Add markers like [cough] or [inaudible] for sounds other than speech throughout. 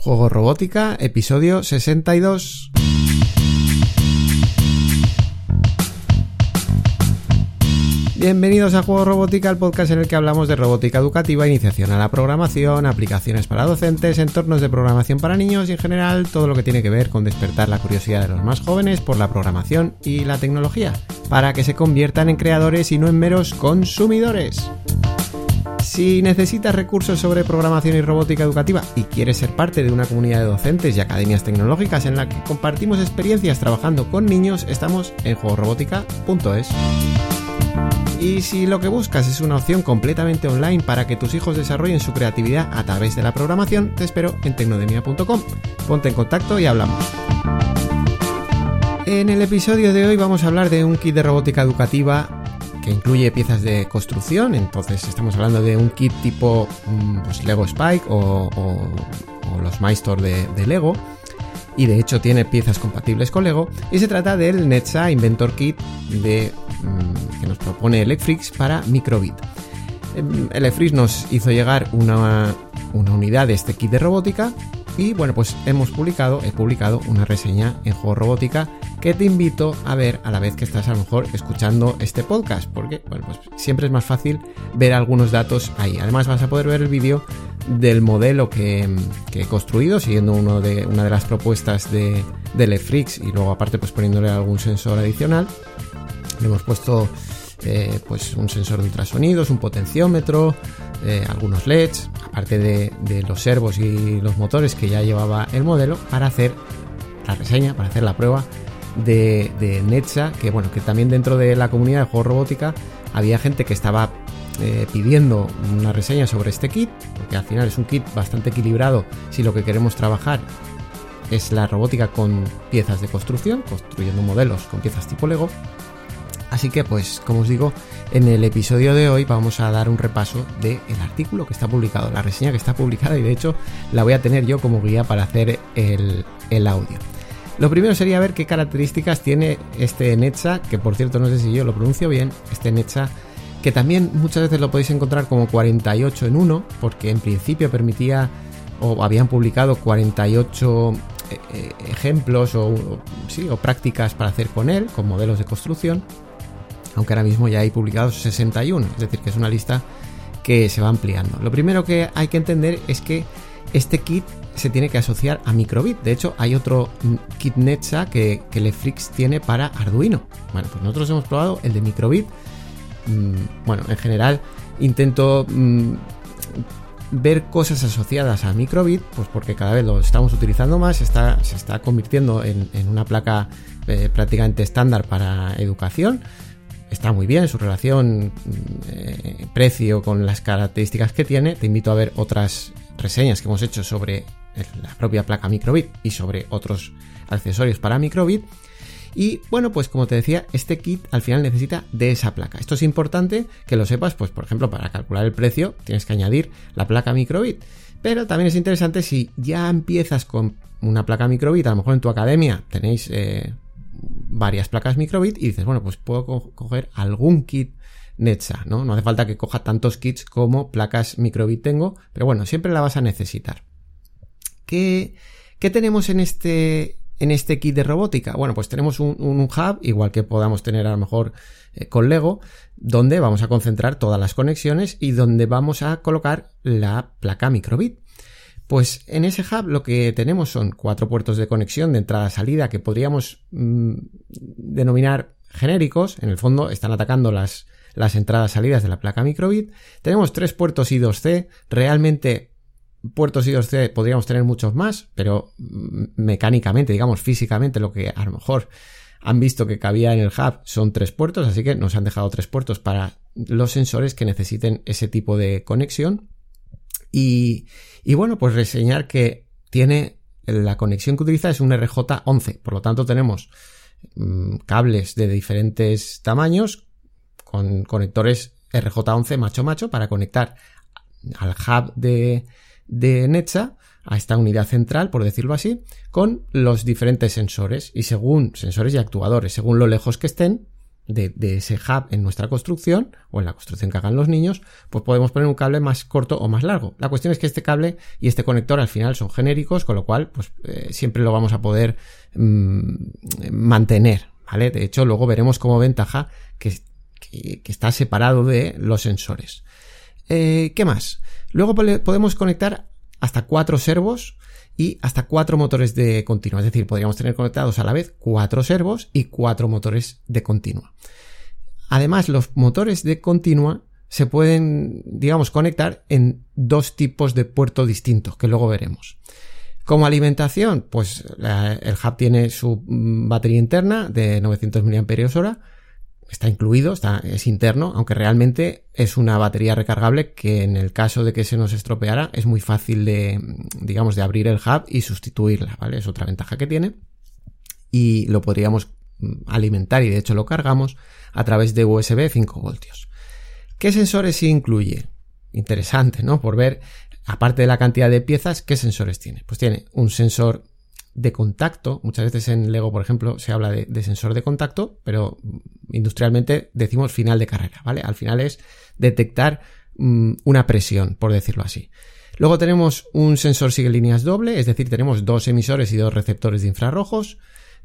Juego Robótica, episodio 62. Bienvenidos a Juego Robótica, el podcast en el que hablamos de robótica educativa, iniciación a la programación, aplicaciones para docentes, entornos de programación para niños y en general todo lo que tiene que ver con despertar la curiosidad de los más jóvenes por la programación y la tecnología, para que se conviertan en creadores y no en meros consumidores. Si necesitas recursos sobre programación y robótica educativa y quieres ser parte de una comunidad de docentes y academias tecnológicas en la que compartimos experiencias trabajando con niños, estamos en juegorobótica.es. Y si lo que buscas es una opción completamente online para que tus hijos desarrollen su creatividad a través de la programación, te espero en tecnodemia.com. Ponte en contacto y hablamos. En el episodio de hoy vamos a hablar de un kit de robótica educativa incluye piezas de construcción, entonces estamos hablando de un kit tipo mm, pues, Lego Spike o, los de, de Lego y de hecho tiene piezas compatibles con Lego y se trata del Netsa Inventor Kit de, mm, que nos propone Electrix para Microbit. Em, Electrix nos hizo llegar una, una unidad de este kit de robótica y bueno pues hemos publicado, he publicado una reseña en Juego Robótica que te invito a ver a la vez que estás a lo mejor escuchando este podcast porque bueno pues siempre es más fácil ver algunos datos ahí. Además vas a poder ver el vídeo del modelo que, he construido, siguiendo uno de, una de las propuestas de, de Lefrix y luego aparte pues poniéndole algún sensor adicional. Le hemos puesto eh, pues un sensor de ultrasonidos, un potenciómetro, eh, algunos LEDs, aparte de, los servos y los motores que ya llevaba el modelo para hacer la reseña, para hacer la prueba de, de Netsa, que bueno, que también dentro de la comunidad de juego robótica había gente que estaba eh, pidiendo una reseña sobre este kit, porque al final es un kit bastante equilibrado si lo que queremos trabajar es la robótica con piezas de construcción, construyendo modelos con piezas tipo Lego. Así que pues, como os digo, en el episodio de hoy vamos a dar un repaso del artículo que está publicado, la reseña que está publicada y de hecho la voy a tener yo como guía para hacer el, el audio. Lo primero sería ver qué características tiene este Netsa, que por cierto no sé si yo lo pronuncio bien, este Netsa que también muchas veces lo podéis encontrar como 48 en 1, porque en principio permitía o habían publicado 48 eh, eh, ejemplos o, sí, o prácticas para hacer con él, con modelos de construcción, aunque ahora mismo ya hay publicados 61, es decir, que es una lista que se va ampliando. Lo primero que hay que entender es que este kit se tiene que asociar a Microbit. De hecho, hay otro kit Netsa que, que tiene para Arduino. Bueno, pues nosotros hemos probado el de Microbit Mm, bueno, en general intento mm, ver cosas asociadas a microbit, pues porque cada vez lo estamos utilizando más, se está, se está convirtiendo en, una placa eh, prácticamente estándar para educación. Está muy bien su relación mm, eh, precio con las características que tiene. Te invito a ver otras reseñas que hemos hecho sobre la propia placa microbit y sobre otros accesorios para microbit. Y bueno, pues como te decía, este kit al final necesita de esa placa. Esto es importante que lo sepas, pues por ejemplo, para calcular el precio tienes que añadir la placa microbit. Pero también es interesante si ya empiezas con una placa microbit, a lo mejor en tu academia tenéis eh, varias placas microbit y dices, bueno, pues puedo coger algún kit Netsa, ¿no? No hace falta que coja tantos kits como placas microbit tengo, pero bueno, siempre la vas a necesitar. ¿Qué, tenemos en este, en este kit de robótica? Bueno, pues tenemos un, hub, igual que podamos tener a lo mejor eh, con Lego, donde vamos a concentrar todas las conexiones y donde vamos a colocar la placa microbit. Pues en ese hub lo que tenemos son cuatro puertos de conexión de entrada-salida que podríamos mm, denominar genéricos. En el fondo están atacando las, las entradas-salidas de la placa microbit. Tenemos tres puertos I2C. Realmente puertos I2C podríamos tener muchos más, pero mecánicamente, digamos físicamente, lo que a lo mejor han visto que cabía en el hub son tres puertos, así que nos han dejado tres puertos para los sensores que necesiten ese tipo de conexión. Y, bueno, pues reseñar que tiene la conexión que utiliza es un RJ11, por lo tanto tenemos mm, cables de diferentes tamaños con conectores RJ11 macho macho para conectar al hub de, de Netsa a esta unidad central, por decirlo así, con los diferentes sensores y según sensores y actuadores, según lo lejos que estén, de, ese hub en nuestra construcción o en la construcción que hagan los niños, pues podemos poner un cable más corto o más largo. La cuestión es que este cable y este conector al final son genéricos, con lo cual pues eh, siempre lo vamos a poder mm, mantener, ¿vale? De hecho, luego veremos como ventaja que, está separado de los sensores. Eh, ¿Qué más? Luego podemos conectar hasta cuatro servos y hasta cuatro motores de continua. Es decir, podríamos tener conectados a la vez cuatro servos y cuatro motores de continua. Además, los motores de continua se pueden, digamos, conectar en dos tipos de puerto distintos, que luego veremos. Como alimentación, pues el hub tiene su mm, batería interna de 900 mAh está incluido, está, es interno, aunque realmente es una batería recargable que en el caso de que se nos estropeara es muy fácil de, digamos, de abrir el hub y sustituirla, ¿vale? Es otra ventaja que tiene. Y lo podríamos mm, alimentar y de hecho lo cargamos a través de USB 5 voltios. ¿Qué sensores incluye? Interesante, ¿no? Por ver, aparte de la cantidad de piezas, ¿qué sensores tiene? Pues tiene un sensor de contacto. Muchas veces en Lego, por ejemplo, se habla de, sensor de contacto, pero industrialmente decimos final de carrera, ¿vale? Al final es detectar mm, una presión, por decirlo así. Luego tenemos un sensor sigue líneas doble, es decir, tenemos dos emisores y dos receptores de infrarrojos.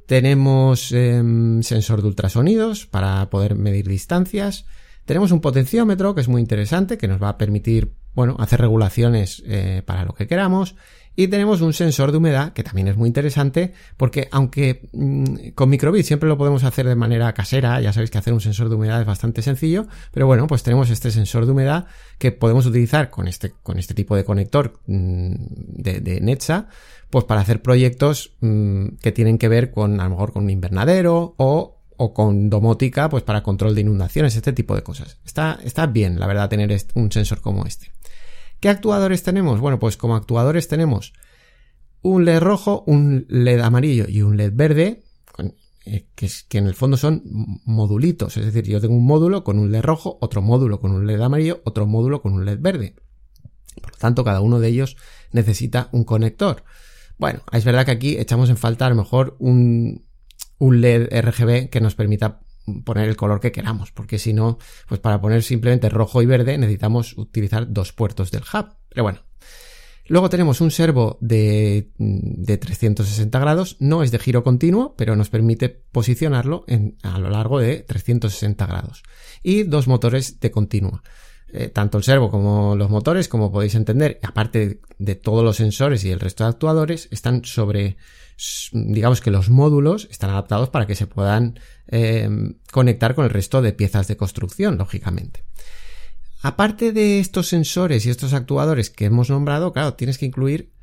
Tenemos em, sensor de ultrasonidos para poder medir distancias. Tenemos un potenciómetro que es muy interesante, que nos va a permitir, bueno, hacer regulaciones eh, para lo que queramos. Y tenemos un sensor de humedad que también es muy interesante porque aunque mm, con microbit siempre lo podemos hacer de manera casera, ya sabéis que hacer un sensor de humedad es bastante sencillo, pero bueno, pues tenemos este sensor de humedad que podemos utilizar con este, con este tipo de conector mm, de, de Netsa, pues para hacer proyectos mm, que tienen que ver con a lo mejor con un invernadero o o con domótica, pues para control de inundaciones, este tipo de cosas. Está, está bien, la verdad, tener un sensor como este. ¿Qué actuadores tenemos? Bueno, pues como actuadores tenemos un LED rojo, un LED amarillo y un LED verde, eh, que, que en el fondo son modulitos. Es decir, yo tengo un módulo con un LED rojo, otro módulo con un LED amarillo, otro módulo con un LED verde. Por lo tanto, cada uno de ellos necesita un conector. Bueno, es verdad que aquí echamos en falta a lo mejor un, un LED RGB que nos permita poner el color que queramos, porque si no, pues para poner simplemente rojo y verde necesitamos utilizar dos puertos del hub. Pero bueno. Luego tenemos un servo de, de 360 grados, no es de giro continuo, pero nos permite posicionarlo en, a lo largo de 360 grados. Y dos motores de continua. Eh, tanto el servo como los motores, como podéis entender, aparte de todos los sensores y el resto de actuadores, están sobre, digamos que los módulos están adaptados para que se puedan eh, conectar con el resto de piezas de construcción, lógicamente. Aparte de estos sensores y estos actuadores que hemos nombrado, claro, tienes que incluir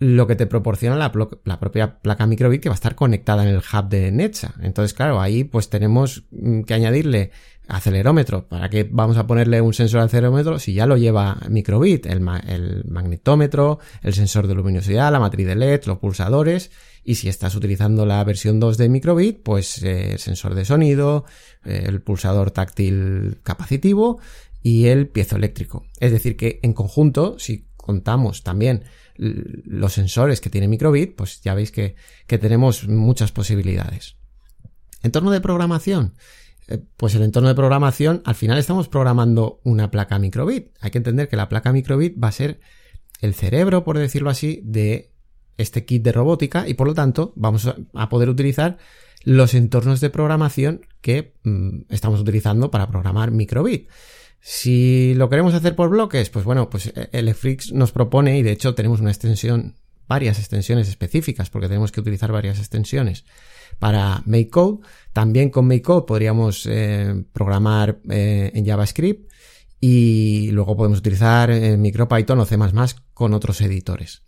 lo que te proporciona la, propia placa microbit que va a estar conectada en el hub de Netsa. Entonces, claro, ahí pues tenemos mm, que añadirle acelerómetro. ¿Para qué vamos a ponerle un sensor acelerómetro si ya lo lleva microbit? El, el magnetómetro, el sensor de luminosidad, la matriz de LED, los pulsadores y si estás utilizando la versión 2 de microbit, pues eh, sensor de sonido, eh, el pulsador táctil capacitivo y el piezoeléctrico. Es decir, que en conjunto, si contamos también los sensores que tiene microbit, pues ya veis que, que tenemos muchas posibilidades. Entorno de programación. Eh, pues el entorno de programación, al final estamos programando una placa microbit. Hay que entender que la placa microbit va a ser el cerebro, por decirlo así, de este kit de robótica y por lo tanto vamos a poder utilizar los entornos de programación que mm, estamos utilizando para programar microbit. Si lo queremos hacer por bloques, pues bueno, pues el FRIX nos propone y de hecho tenemos una extensión, varias extensiones específicas porque tenemos que utilizar varias extensiones para MakeCode. También con MakeCode podríamos eh, programar eh, en JavaScript y luego podemos utilizar MicroPython o C++ con otros editores.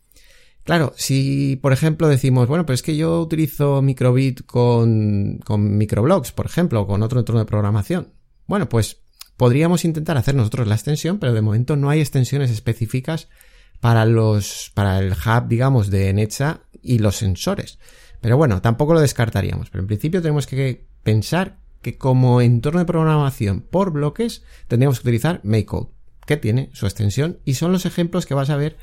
Claro, si por ejemplo decimos, bueno, pero es que yo utilizo microbit con, con microblocks, por ejemplo, o con otro entorno de programación. Bueno, pues podríamos intentar hacer nosotros la extensión, pero de momento no hay extensiones específicas para los, para el hub, digamos, de Netsa y los sensores. Pero bueno, tampoco lo descartaríamos. Pero en principio tenemos que pensar que como entorno de programación por bloques tendríamos que utilizar MakeCode, que tiene su extensión y son los ejemplos que vas a ver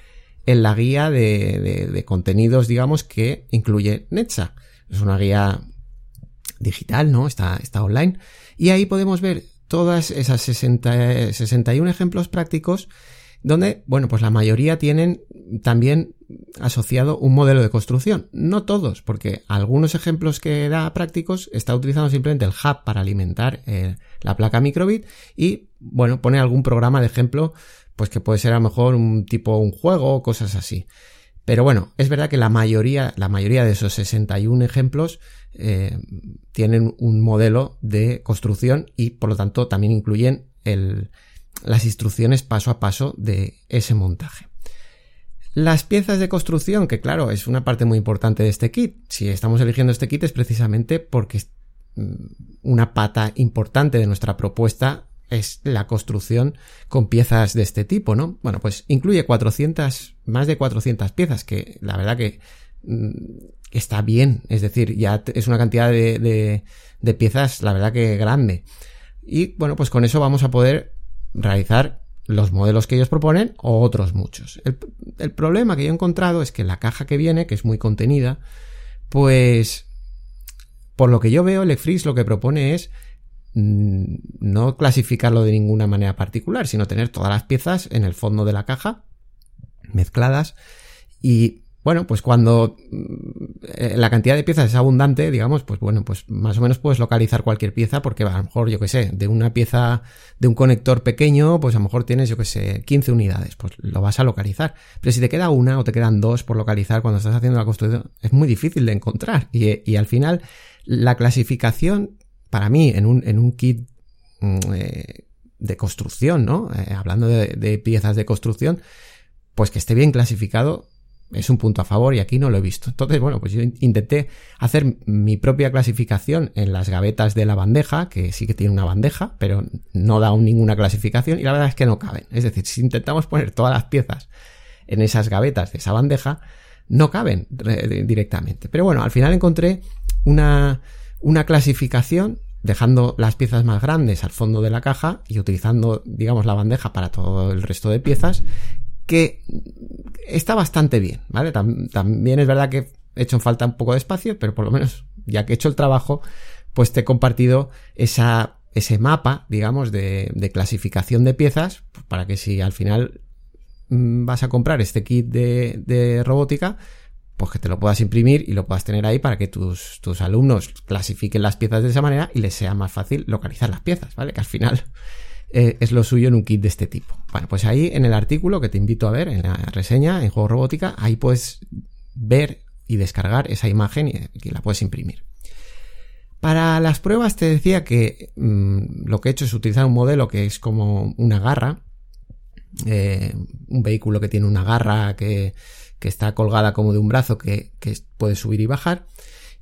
en la guía de, contenidos, digamos, que incluye Netsa. Es una guía digital, ¿no? Está, está online. Y ahí podemos ver todas esas 60, 61 ejemplos prácticos donde, bueno, pues la mayoría tienen también asociado un modelo de construcción. No todos, porque algunos ejemplos que da prácticos está utilizando simplemente el hub para alimentar eh, la placa microbit y, bueno, pone algún programa de ejemplo, pues que puede ser a lo mejor un tipo un juego cosas así. Pero bueno, es verdad que la mayoría, la mayoría de esos 61 ejemplos eh, tienen un modelo de construcción y por lo tanto también incluyen el, las instrucciones paso a paso de ese montaje. Las piezas de construcción, que claro, es una parte muy importante de este kit. Si estamos eligiendo este kit es precisamente porque mm, una pata importante de nuestra propuesta es la construcción con piezas de este tipo, ¿no? Bueno, pues incluye 400, más de 400 piezas, que la verdad que mm, está bien, es decir, ya es una cantidad de, piezas, la verdad que grande. Y bueno, pues con eso vamos a poder realizar los modelos que ellos proponen o otros muchos. El, problema que yo he encontrado es que la caja que viene, que es muy contenida, pues por lo que yo veo, Elecfrix lo que propone es no clasificarlo de ninguna manera particular, sino tener todas las piezas en el fondo de la caja mezcladas y bueno, pues cuando mm, la cantidad de piezas es abundante, digamos, pues bueno, pues más o menos puedes localizar cualquier pieza porque a lo mejor, yo que sé, de una pieza de un conector pequeño, pues a lo mejor tienes, yo que sé, 15 unidades, pues lo vas a localizar. Pero si te queda una o te quedan dos por localizar cuando estás haciendo la construcción, es muy difícil de encontrar. Y, al final, la clasificación, para mí, en un, en un kit mm, eh, de construcción, ¿no? Eh, hablando de piezas de construcción, pues que esté bien clasificado es un punto a favor y aquí no lo he visto. Entonces, bueno, pues yo intenté hacer mi propia clasificación en las gavetas de la bandeja, que sí que tiene una bandeja, pero no da ninguna clasificación y la verdad es que no caben. Es decir, si intentamos poner todas las piezas en esas gavetas de esa bandeja, no caben directamente. Pero bueno, al final encontré una, una clasificación dejando las piezas más grandes al fondo de la caja y utilizando, digamos, la bandeja para todo el resto de piezas que está bastante bien, ¿vale? también es verdad que he hecho falta un poco de espacio, pero por lo menos ya que he hecho el trabajo, pues te he compartido esa, ese mapa, digamos, de, de clasificación de piezas, pues para que si al final mm, vas a comprar este kit de, de robótica, pues que te lo puedas imprimir y lo puedas tener ahí para que tus, tus alumnos clasifiquen las piezas de esa manera y les sea más fácil localizar las piezas, ¿vale? Que al final [laughs] eh, es lo suyo en un kit de este tipo. Bueno, pues ahí en el artículo que te invito a ver, en la reseña, en Juego Robótica, ahí puedes ver y descargar esa imagen y, la puedes imprimir. Para las pruebas te decía que mm, lo que he hecho es utilizar un modelo que es como una garra, eh, un vehículo que tiene una garra que, está colgada como de un brazo que, que puede subir y bajar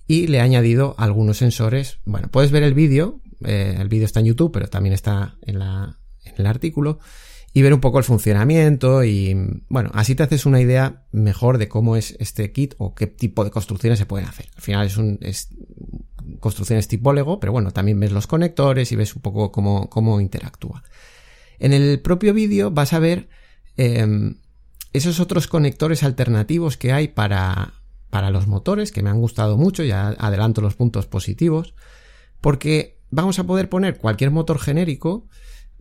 y le he añadido algunos sensores. Bueno, puedes ver el vídeo eh, el vídeo está en YouTube, pero también está en, la, en el artículo, y ver un poco el funcionamiento y, bueno, así te haces una idea mejor de cómo es este kit o qué tipo de construcciones se pueden hacer. Al final es un, es construcciones tipo Lego, pero bueno, también ves los conectores y ves un poco cómo, cómo interactúa. En el propio vídeo vas a ver em, esos otros conectores alternativos que hay para, para los motores, que me han gustado mucho, ya adelanto los puntos positivos, porque vamos a poder poner cualquier motor genérico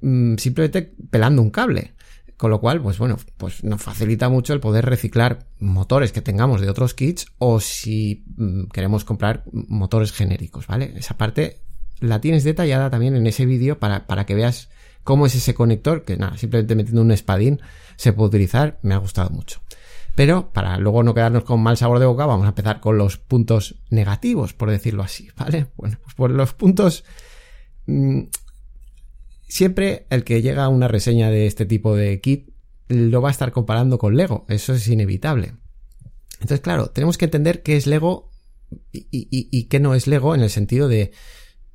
mm, simplemente pelando un cable. Con lo cual, pues bueno, pues nos facilita mucho el poder reciclar motores que tengamos de otros kits o si mm, queremos comprar motores genéricos, ¿vale? Esa parte la tienes detallada también en ese vídeo para, para que veas cómo es ese conector, que nada, simplemente metiendo un espadín se puede utilizar, me ha gustado mucho. Pero para luego no quedarnos con mal sabor de boca, vamos a empezar con los puntos negativos, por decirlo así, [laughs] ¿vale? Bueno, pues por los puntos... Mm, siempre el que llega a una reseña de este tipo de kit lo va a estar comparando con Lego, eso es inevitable. Entonces, claro, tenemos que entender qué es Lego y, y, qué no es Lego en el sentido de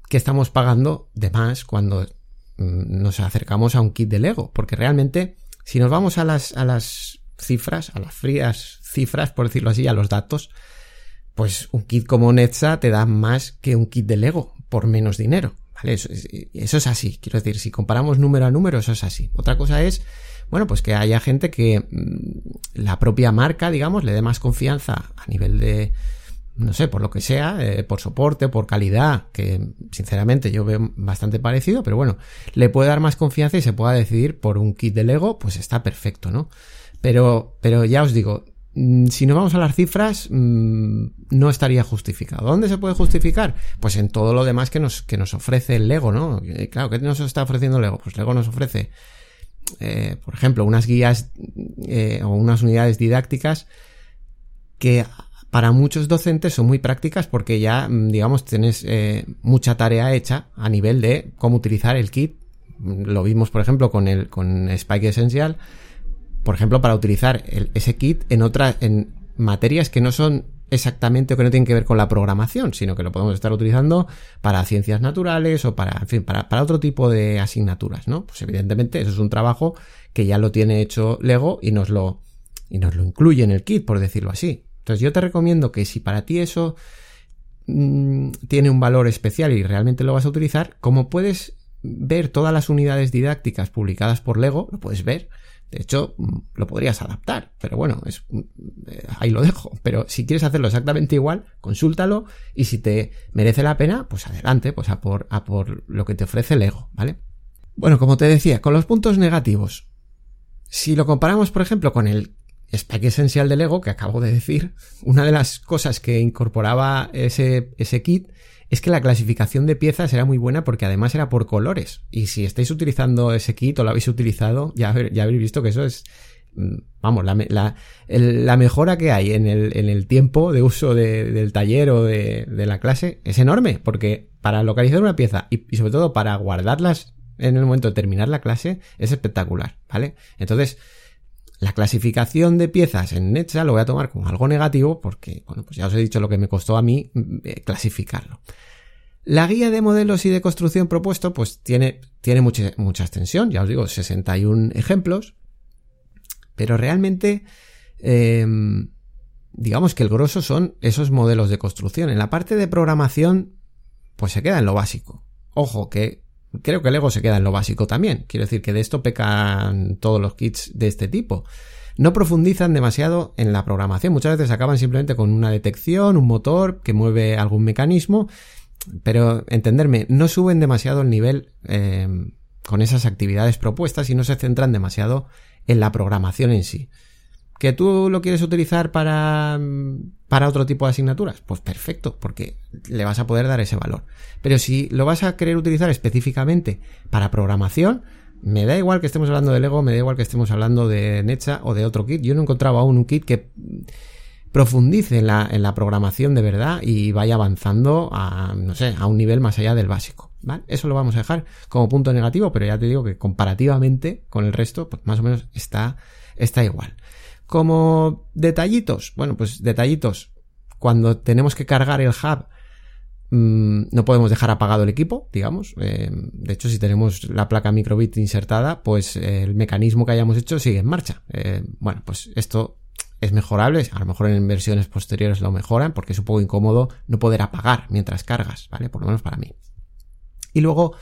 que estamos pagando de más cuando nos acercamos a un kit de Lego, porque realmente si nos vamos a las, a las cifras, a las frías cifras, por decirlo así, a los datos, pues un kit como Netza te da más que un kit de Lego por menos dinero. ¿Vale? Eso, es así. Quiero decir, si comparamos número a número, eso es así. Otra cosa es, bueno, pues que haya gente que mm, la propia marca, digamos, le dé más confianza a nivel de, no sé, por lo que sea, eh, por soporte, por calidad, que sinceramente yo veo bastante parecido, pero bueno, le puede dar más confianza y se pueda decidir por un kit de Lego, pues está perfecto, ¿no? Pero, pero ya os digo, mm, si no vamos a las cifras, mm, no estaría justificado. ¿Dónde se puede justificar? Pues en todo lo demás que nos, que nos ofrece el Lego, ¿no? Claro, ¿qué nos está ofreciendo Lego? Pues Lego nos ofrece, eh, por ejemplo, unas guías eh, o unas unidades didácticas que para muchos docentes son muy prácticas porque ya, mm, digamos, tienes eh, mucha tarea hecha a nivel de cómo utilizar el kit. Lo vimos, por ejemplo, con el con Spike Essential, por ejemplo, para utilizar ese kit en otras, en materias que no son exactamente o que no tienen que ver con la programación, sino que lo podemos estar utilizando para ciencias naturales o para, en fin, para, para otro tipo de asignaturas, ¿no? Pues evidentemente eso es un trabajo que ya lo tiene hecho Lego y nos lo, y nos lo incluye en el kit, por decirlo así. Entonces yo te recomiendo que si para ti eso mm, tiene un valor especial y realmente lo vas a utilizar, como puedes ver todas las unidades didácticas publicadas por Lego, lo puedes ver. De hecho, mm, lo podrías adaptar, pero bueno, es, mm, eh, ahí lo dejo. Pero si quieres hacerlo exactamente igual, consúltalo y si te merece la pena, pues adelante, pues a por, a por lo que te ofrece Lego, ¿vale? Bueno, como te decía, con los puntos negativos. Si lo comparamos, por ejemplo, con el Spike Esencial de Lego, que acabo de decir, una de las cosas que incorporaba ese, ese kit es que la clasificación de piezas era muy buena porque además era por colores. Y si estáis utilizando ese kit o lo habéis utilizado, ya, ya habréis visto que eso es, mm, vamos, la, la, la mejora que hay en el, en el tiempo de uso del taller o de, la clase es enorme, porque para localizar una pieza y sobre todo para guardarlas en el momento de terminar la clase es espectacular, ¿vale? Entonces, la clasificación de piezas en Netza lo voy a tomar como algo negativo porque, bueno, pues ya os he dicho lo que me costó a mí mm, eh, clasificarlo. La guía de modelos y de construcción propuesto, pues tiene, tiene mucha, mucha extensión, ya os digo, 61 ejemplos, pero realmente, em, digamos que el grosso son esos modelos de construcción. En la parte de programación, pues se queda en lo básico. Ojo, que creo que Lego se queda en lo básico también. Quiero decir que de esto pecan todos los kits de este tipo. No profundizan demasiado en la programación. Muchas veces acaban simplemente con una detección, un motor que mueve algún mecanismo. Pero entenderme, no suben demasiado el nivel eh, con esas actividades propuestas y no se centran demasiado en la programación en sí. ¿Que tú lo quieres utilizar para, para otro tipo de asignaturas? Pues perfecto, porque le vas a poder dar ese valor. Pero si lo vas a querer utilizar específicamente para programación, me da igual que estemos hablando de Lego, me da igual que estemos hablando de Necha o de otro kit. Yo no encontraba aún un kit que profundice en la, en la programación de verdad y vaya avanzando a, no sé, a un nivel más allá del básico. Eso lo vamos a dejar como punto negativo, pero ya te digo que comparativamente con el resto, pues más o menos está, está igual. Como detallitos, bueno, pues detallitos. Cuando tenemos que cargar el hub, mm, no podemos dejar apagado el equipo, digamos. Eh, de hecho, si tenemos la placa microbit insertada, pues el mecanismo que hayamos hecho sigue en marcha. Eh, bueno, pues esto es mejorable. A lo mejor en versiones posteriores lo mejoran porque es un poco incómodo no poder apagar mientras cargas, ¿vale? Por lo menos para mí. Y luego,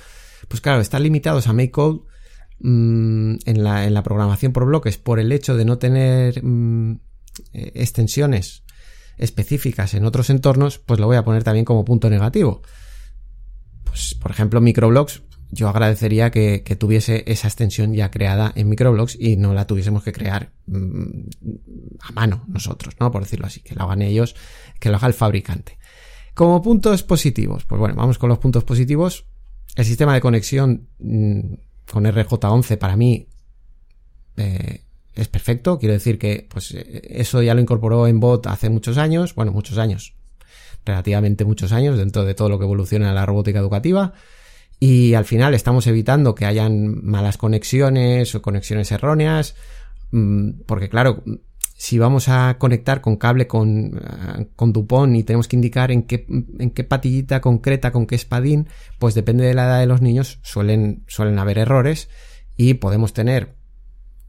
pues claro, están limitados a MakeCode Mm, en, la, en, la, programación por bloques por el hecho de no tener mm, eh, extensiones específicas en otros entornos, pues lo voy a poner también como punto negativo. Pues, por ejemplo, microblocks, yo agradecería que, tuviese esa extensión ya creada en microblocks y no la tuviésemos que crear mm, a mano nosotros, ¿no? Por decirlo así, que lo hagan ellos, que lo haga el fabricante. Como puntos positivos, pues bueno, vamos con los puntos positivos. El sistema de conexión con RJ11 para mí eh, es perfecto. Quiero decir que pues eh, eso ya lo incorporó en bot hace muchos años, bueno, muchos años, relativamente muchos años dentro de todo lo que evoluciona la robótica educativa. Y al final estamos evitando que hayan malas conexiones o conexiones erróneas, mm, porque claro, si vamos a conectar con cable con, eh, con Dupont y tenemos que indicar en qué, en qué patillita concreta, con qué espadín, pues depende de la edad de los niños, suelen, suelen haber errores y podemos tener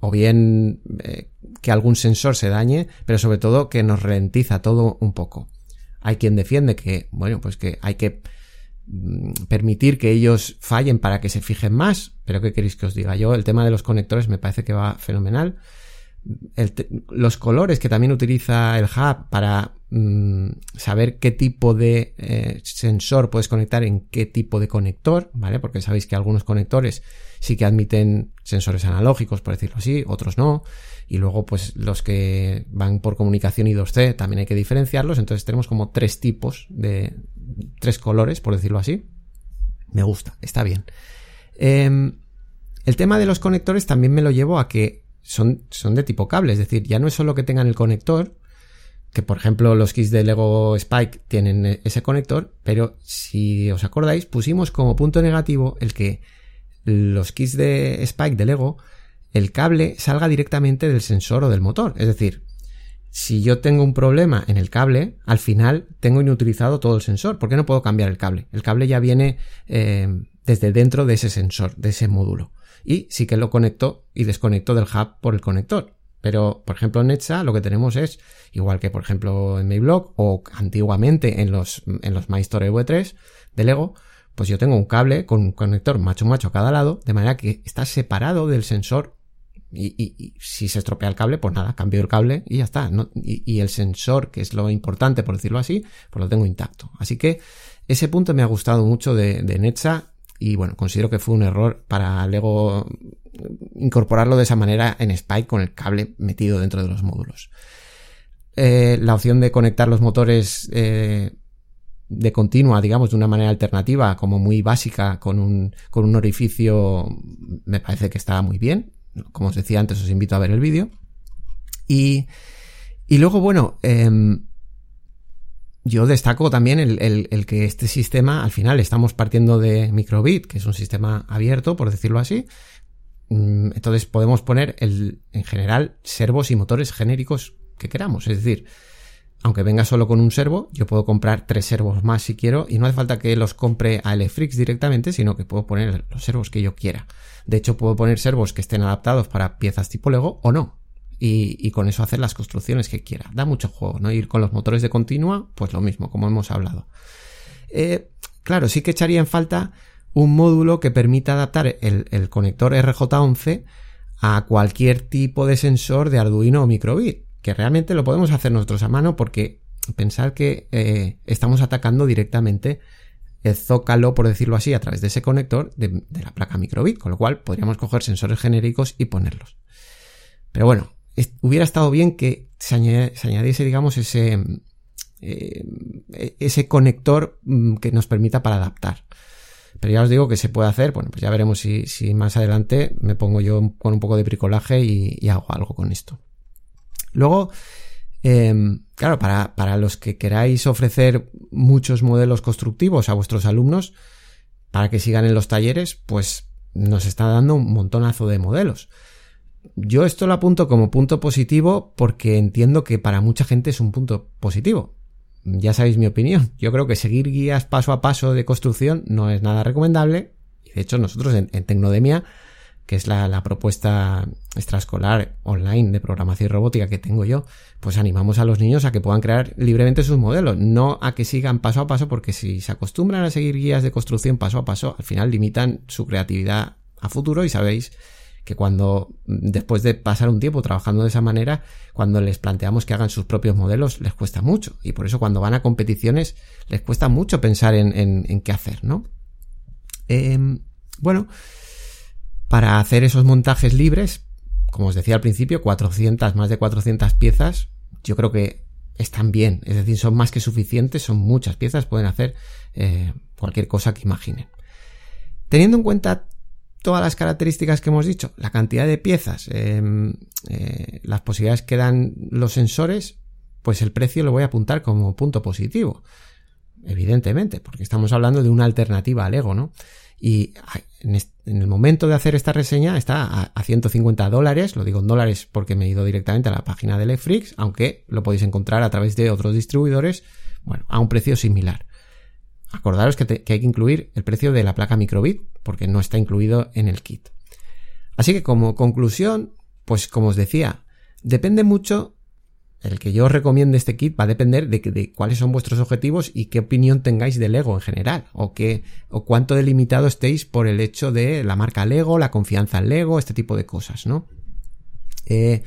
o bien eh, que algún sensor se dañe, pero sobre todo que nos ralentiza todo un poco. Hay quien defiende que, bueno, pues que hay que mm, permitir que ellos fallen para que se fijen más, pero ¿qué queréis que os diga? Yo el tema de los conectores me parece que va fenomenal los colores que también utiliza el hub para mm, saber qué tipo de eh, sensor puedes conectar en qué tipo de conector, ¿vale? Porque sabéis que algunos conectores sí que admiten sensores analógicos, por decirlo así, otros no. Y luego, pues los que van por comunicación I2C también hay que diferenciarlos. Entonces tenemos como tres tipos de tres colores, por decirlo así. Me gusta, está bien. Em, el tema de los conectores también me lo llevo a que son, son de tipo cable, es decir, ya no es solo que tengan el conector, que por ejemplo los kits de Lego Spike tienen ese conector, pero si os acordáis, pusimos como punto negativo el que los kits de Spike de Lego, el cable salga directamente del sensor o del motor. Es decir, si yo tengo un problema en el cable, al final tengo inutilizado todo el sensor. ¿Por qué no puedo cambiar el cable? El cable ya viene eh, desde dentro de ese sensor, de ese módulo. Y sí que lo conecto y desconecto del hub por el conector. Pero, por ejemplo, en Netsa lo que tenemos es, igual que por ejemplo en Mayblock o antiguamente en los, en los MyStore V3 de Lego, pues yo tengo un cable con un conector macho macho a cada lado, de manera que está separado del sensor. Y, si se estropea el cable, pues nada, cambio el cable y ya está. Y, el sensor, que es lo importante, por decirlo así, pues lo tengo intacto. Así que ese punto me ha gustado mucho de, de Netsa y bueno, considero que fue un error para Lego incorporarlo de esa manera en Spike con el cable metido dentro de los módulos. Eh, la opción de conectar los motores eh, de continua, digamos, de una manera alternativa, como muy básica, con un, con un orificio, me parece que está muy bien. Como os decía antes, os invito a ver el vídeo. Y, y luego, bueno, em, yo destaco también el, el, que este sistema, al final, estamos partiendo de microbit, que es un sistema abierto, por decirlo así. Mm, entonces podemos poner el, en general servos y motores genéricos que queramos. Es decir, aunque venga solo con un servo, yo puedo comprar tres servos más si quiero y no hace falta que los compre a Elefrix directamente, sino que puedo poner los servos que yo quiera. De hecho, puedo poner servos que estén adaptados para piezas tipo Lego o no. Y, con eso hacer las construcciones que quiera. Da mucho juego, ¿no? Ir con los motores de continua, pues lo mismo, como hemos hablado. Eh, claro, sí que echaría en falta un módulo que permita adaptar el, conector RJ11 a cualquier tipo de sensor de Arduino o microbit que realmente lo podemos hacer nosotros a mano porque pensar que eh, estamos atacando directamente el zócalo, por decirlo así, a través de ese conector de, la placa microbit, con lo cual podríamos coger sensores genéricos y ponerlos. Pero bueno, hubiera estado bien que se, añadiese, digamos, ese, eh, ese conector mm, que nos permita para adaptar. Pero ya os digo que se puede hacer, bueno, pues ya veremos si, más adelante me pongo yo con un poco de bricolaje y hago algo con esto. Luego, em, claro, para, para los que queráis ofrecer muchos modelos constructivos a vuestros alumnos, para que sigan en los talleres, pues nos está dando un montonazo de modelos. Yo esto lo apunto como punto positivo porque entiendo que para mucha gente es un punto positivo. Ya sabéis mi opinión. Yo creo que seguir guías paso a paso de construcción no es nada recomendable. Y de hecho nosotros en, en Tecnodemia que es la, propuesta extraescolar online de programación y robótica que tengo yo, pues animamos a los niños a que puedan crear libremente sus modelos, no a que sigan paso a paso, porque si se acostumbran a seguir guías de construcción paso a paso, al final limitan su creatividad a futuro y sabéis que cuando después de pasar un tiempo trabajando de esa manera, cuando les planteamos que hagan sus propios modelos, les cuesta mucho. Y por eso cuando van a competiciones, les cuesta mucho pensar en, en, qué hacer, ¿no? Em, bueno, para hacer esos montajes libres, como os decía al principio, 400, más de 400 piezas, yo creo que están bien, es decir, son más que suficientes, son muchas piezas, pueden hacer eh, cualquier cosa que imaginen. Teniendo en cuenta todas las características que hemos dicho, la cantidad de piezas, em, eh, las posibilidades que dan los sensores, pues el precio lo voy a apuntar como punto positivo. Evidentemente, porque estamos hablando de una alternativa al ego, ¿no? Y en, el momento de hacer esta reseña está a, 150 dólares, lo digo en dólares porque me he ido directamente a la página de Lefrix, aunque lo podéis encontrar a través de otros distribuidores, bueno, a un precio similar. Acordaros que, hay que incluir el precio de la placa microbit, porque no está incluido en el kit. Así que como conclusión, pues como os decía, depende mucho el que yo os recomiende este kit va a depender de, cuáles son vuestros objetivos y qué opinión tengáis de Lego en general, o qué, o cuánto delimitado estéis por el hecho de la marca Lego, la confianza en Lego, este tipo de cosas, ¿no? Eh,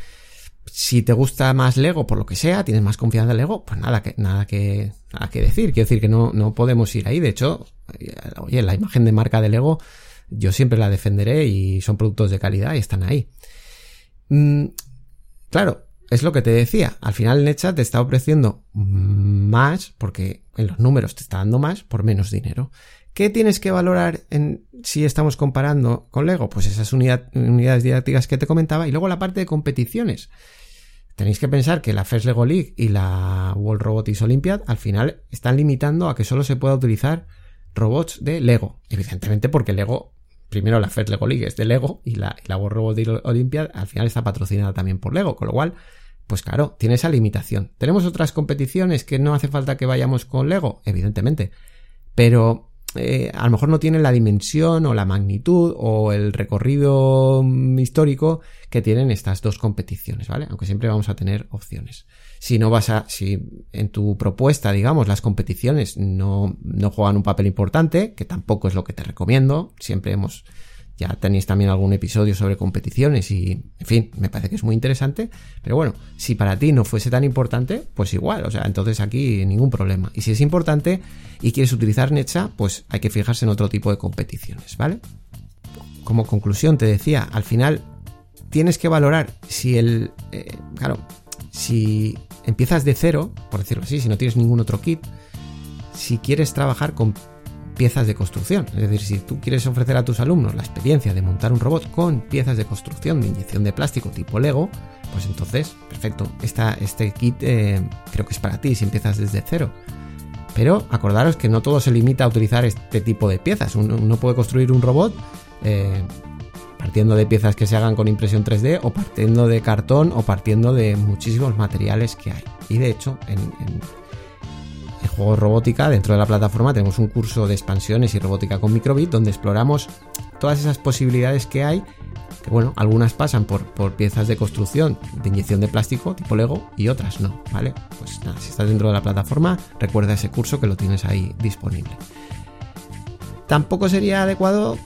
si te gusta más Lego por lo que sea, tienes más confianza en Lego, pues nada que, nada que, nada que decir. Quiero decir que no, no podemos ir ahí. De hecho, oye, la imagen de marca de Lego, yo siempre la defenderé y son productos de calidad y están ahí. Mm, claro, es lo que te decía. Al final Netchat te está ofreciendo más, porque en los números te está dando más por menos dinero. ¿Qué tienes que valorar en si estamos comparando con Lego? Pues esas unidades didácticas que te comentaba y luego la parte de competiciones. Tenéis que pensar que la First Lego League y la World Robotics Olympiad al final están limitando a que solo se pueda utilizar robots de Lego. Evidentemente porque Lego, primero la First Lego League es de Lego y la, y la World Robotics Olympiad al final está patrocinada también por Lego, con lo cual, pues claro, tiene esa limitación. ¿Tenemos otras competiciones que no hace falta que vayamos con Lego? Evidentemente. Pero eh, a lo mejor no tienen la dimensión o la magnitud o el recorrido mm, histórico que tienen estas dos competiciones, ¿vale? Aunque siempre vamos a tener opciones. Si no vas a, si en tu propuesta, digamos, las competiciones no, no juegan un papel importante, que tampoco es lo que te recomiendo, siempre hemos ya tenéis también algún episodio sobre competiciones y, en fin, me parece que es muy interesante. Pero bueno, si para ti no fuese tan importante, pues igual, o sea, entonces aquí ningún problema. Y si es importante y quieres utilizar Netsa, pues hay que fijarse en otro tipo de competiciones, ¿vale? Como conclusión te decía, al final tienes que valorar si el... Eh, claro, si empiezas de cero, por decirlo así, si no tienes ningún otro kit, si quieres trabajar con piezas de construcción. Es decir, si tú quieres ofrecer a tus alumnos la experiencia de montar un robot con piezas de construcción de inyección de plástico tipo Lego, pues entonces, perfecto. Esta, este kit eh, creo que es para ti si empiezas desde cero. Pero acordaros que no todo se limita a utilizar este tipo de piezas. Uno, puede construir un robot eh, partiendo de piezas que se hagan con impresión 3D o partiendo de cartón o partiendo de muchísimos materiales que hay. Y de hecho, en juegos robótica, dentro de la plataforma tenemos un curso de expansiones y robótica con microbit donde exploramos todas esas posibilidades que hay. Que bueno, algunas pasan por, por piezas de construcción de inyección de plástico tipo Lego y otras no, ¿vale? Pues nada, si estás dentro de la plataforma, recuerda ese curso que lo tienes ahí disponible. Tampoco sería adecuado,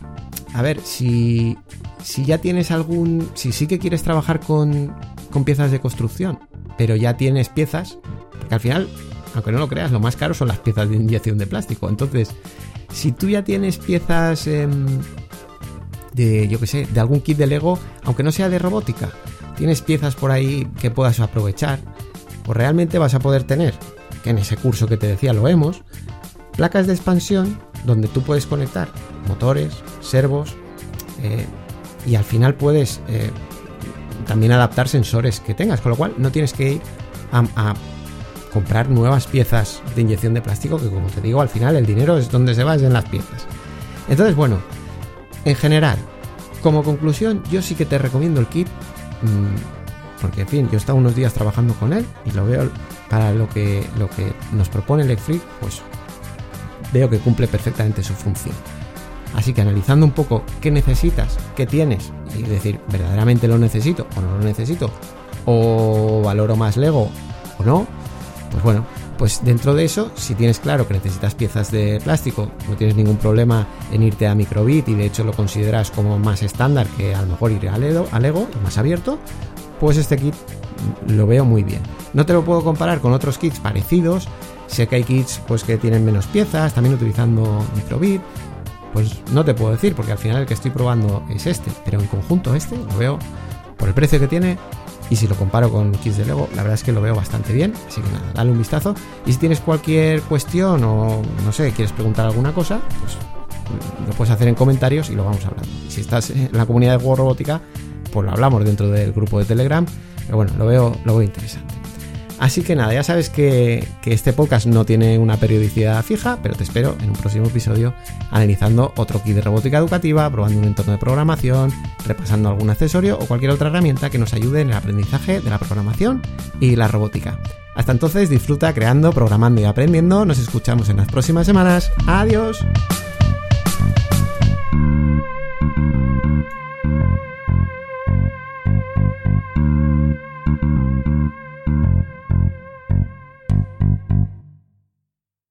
a ver, si, si ya tienes algún, si sí que quieres trabajar con, con piezas de construcción, pero ya tienes piezas, porque al final aunque no lo creas, lo más caro son las piezas de inyección de plástico. Entonces, si tú ya tienes piezas em, de, yo que sé, de algún kit de Lego, aunque no sea de robótica, tienes piezas por ahí que puedas aprovechar, pues realmente vas a poder tener, que en ese curso que te decía lo vemos, placas de expansión donde tú puedes conectar motores, servos, eh, y al final puedes eh, también adaptar sensores que tengas, con lo cual no tienes que ir a comprar nuevas piezas de inyección de plástico, que como te digo, al final el dinero es donde se va, es en las piezas. Entonces, bueno, en general, como conclusión, yo sí que te recomiendo el kit, mm, porque en fin, yo he estado unos días trabajando con él y lo veo para lo que, lo que nos propone el Freak, pues veo que cumple perfectamente su función. Así que analizando un poco qué necesitas, qué tienes, y decir, verdaderamente lo necesito o no lo necesito, o valoro más Lego o no, pues bueno, pues dentro de eso, si tienes claro que necesitas piezas de plástico, no tienes ningún problema en irte a microbit y de hecho lo consideras como más estándar que a lo mejor ir a Lego, más abierto, pues este kit lo veo muy bien. No te lo puedo comparar con otros kits parecidos. Sé que hay kits pues que tienen menos piezas, también utilizando microbit. Pues no te puedo decir porque al final el que estoy probando es este, pero en conjunto este lo veo por el precio que tiene y si lo comparo con kits de Lego, la verdad es que lo veo bastante bien. Así que nada, dale un vistazo. Y si tienes cualquier cuestión o no sé, quieres preguntar alguna cosa, pues lo puedes hacer en comentarios y lo vamos hablando. Si estás en la comunidad de World Robótica, pues lo hablamos dentro del grupo de Telegram. Pero bueno, lo veo, lo veo interesante. Así que nada, ya sabes que, este podcast no tiene una periodicidad fija, pero te espero en un próximo episodio analizando otro kit de robótica educativa, probando un entorno de programación, repasando algún accesorio o cualquier otra herramienta que nos ayude en el aprendizaje de la programación y la robótica. Hasta entonces disfruta creando, programando y aprendiendo. Nos escuchamos en las próximas semanas. Adiós.